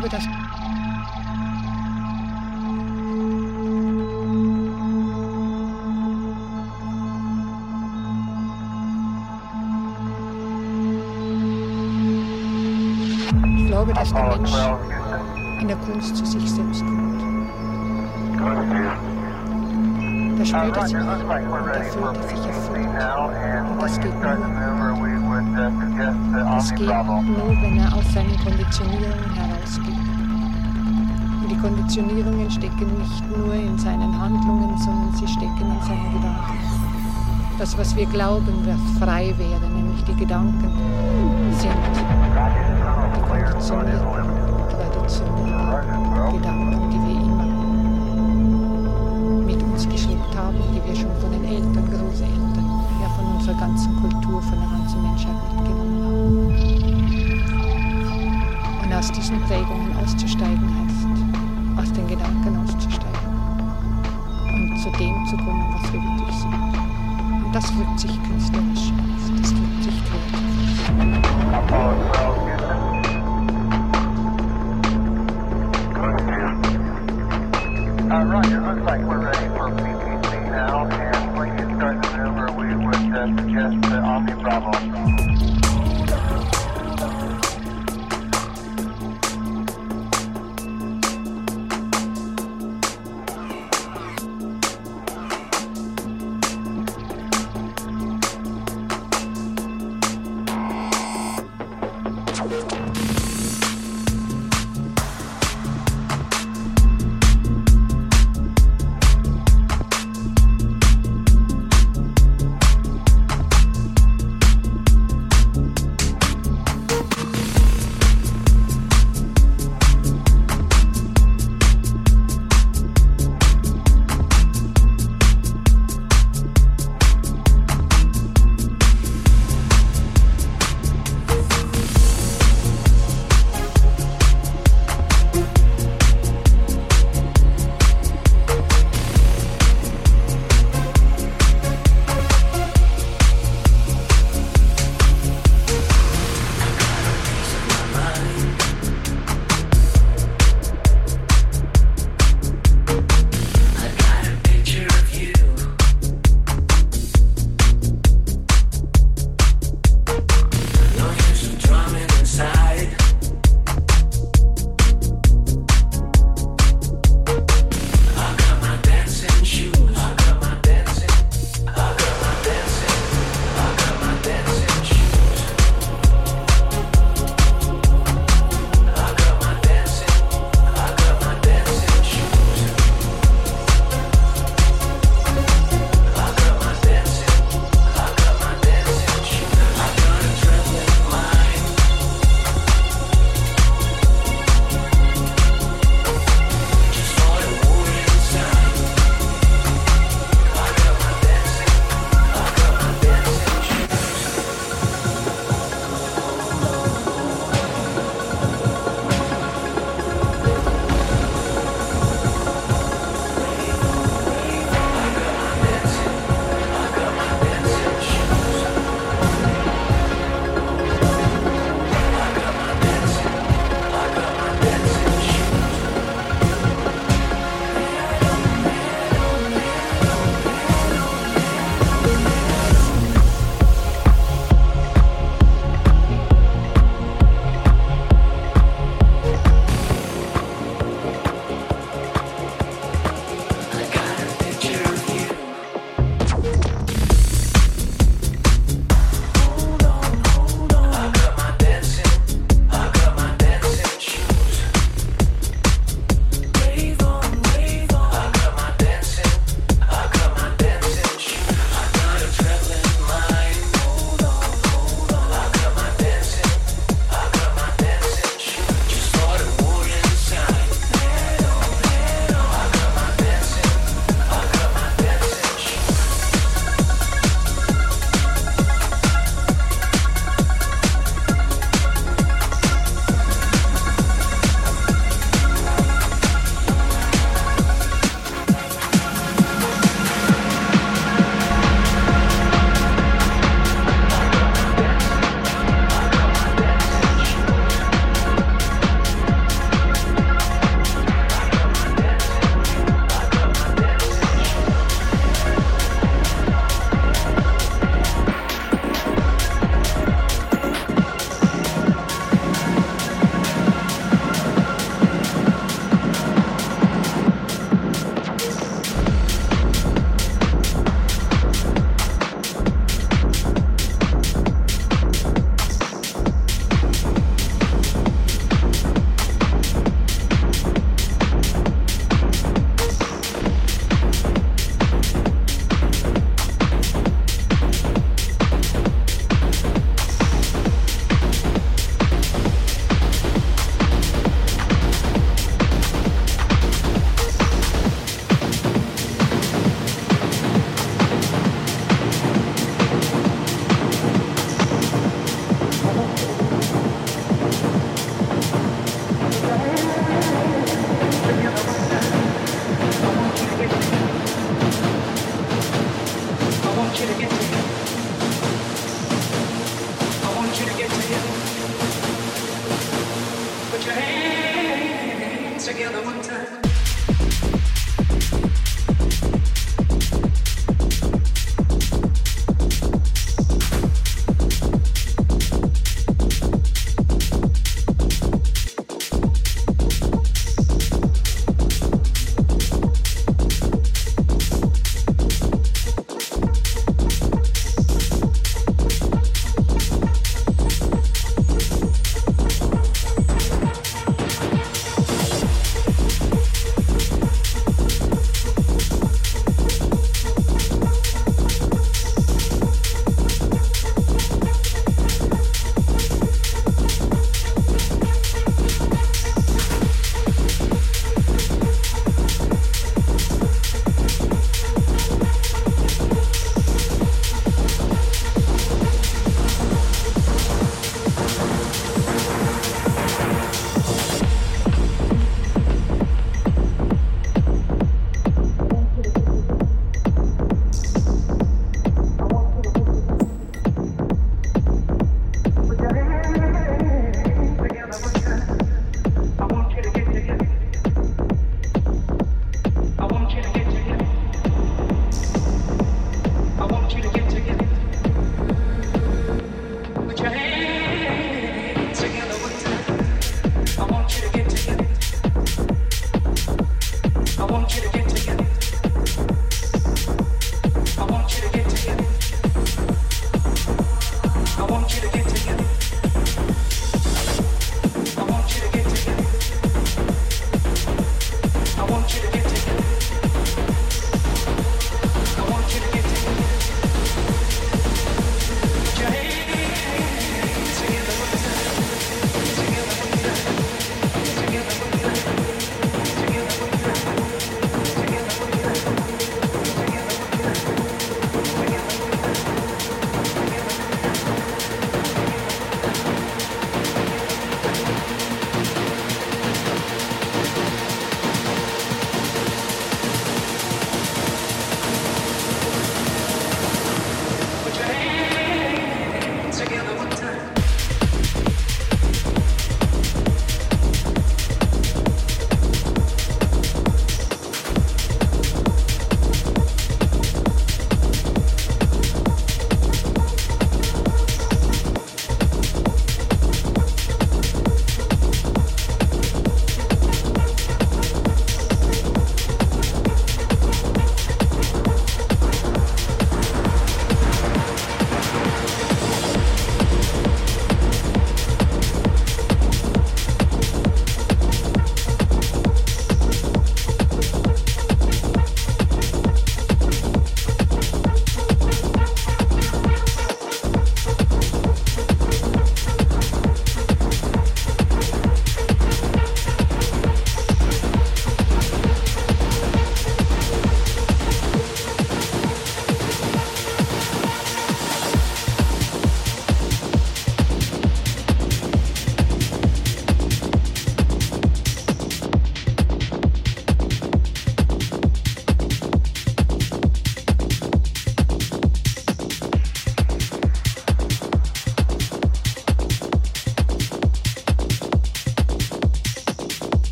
glaube, dass ich glaube, dass der Mensch in der Kunst zu sich selbst kommt. Da spürt er sich und da fühlt sich erfüllt. Und das geht nur, das geht nur, wenn er aus seinen Konditionierungen herausgeht. Und die Konditionierungen stecken nicht nur in seinen Handlungen, sondern sie stecken in seinen Gedanken. Das, was wir glauben, was frei wäre, nämlich die Gedanken, sind die konditionierten, traditionellen Gedanken, die wir immer mit uns geschleppt haben, die wir schon von den Eltern, Großeltern, ja von unserer ganzen Kultur, von der Menschheit mitgenommen haben. Und aus diesen Prägungen auszusteigen heißt, aus den Gedanken auszusteigen und zu dem zu kommen, was wir wirklich sind. Und das wirkt sich künstlerisch Casper, Casper, Army Bravo.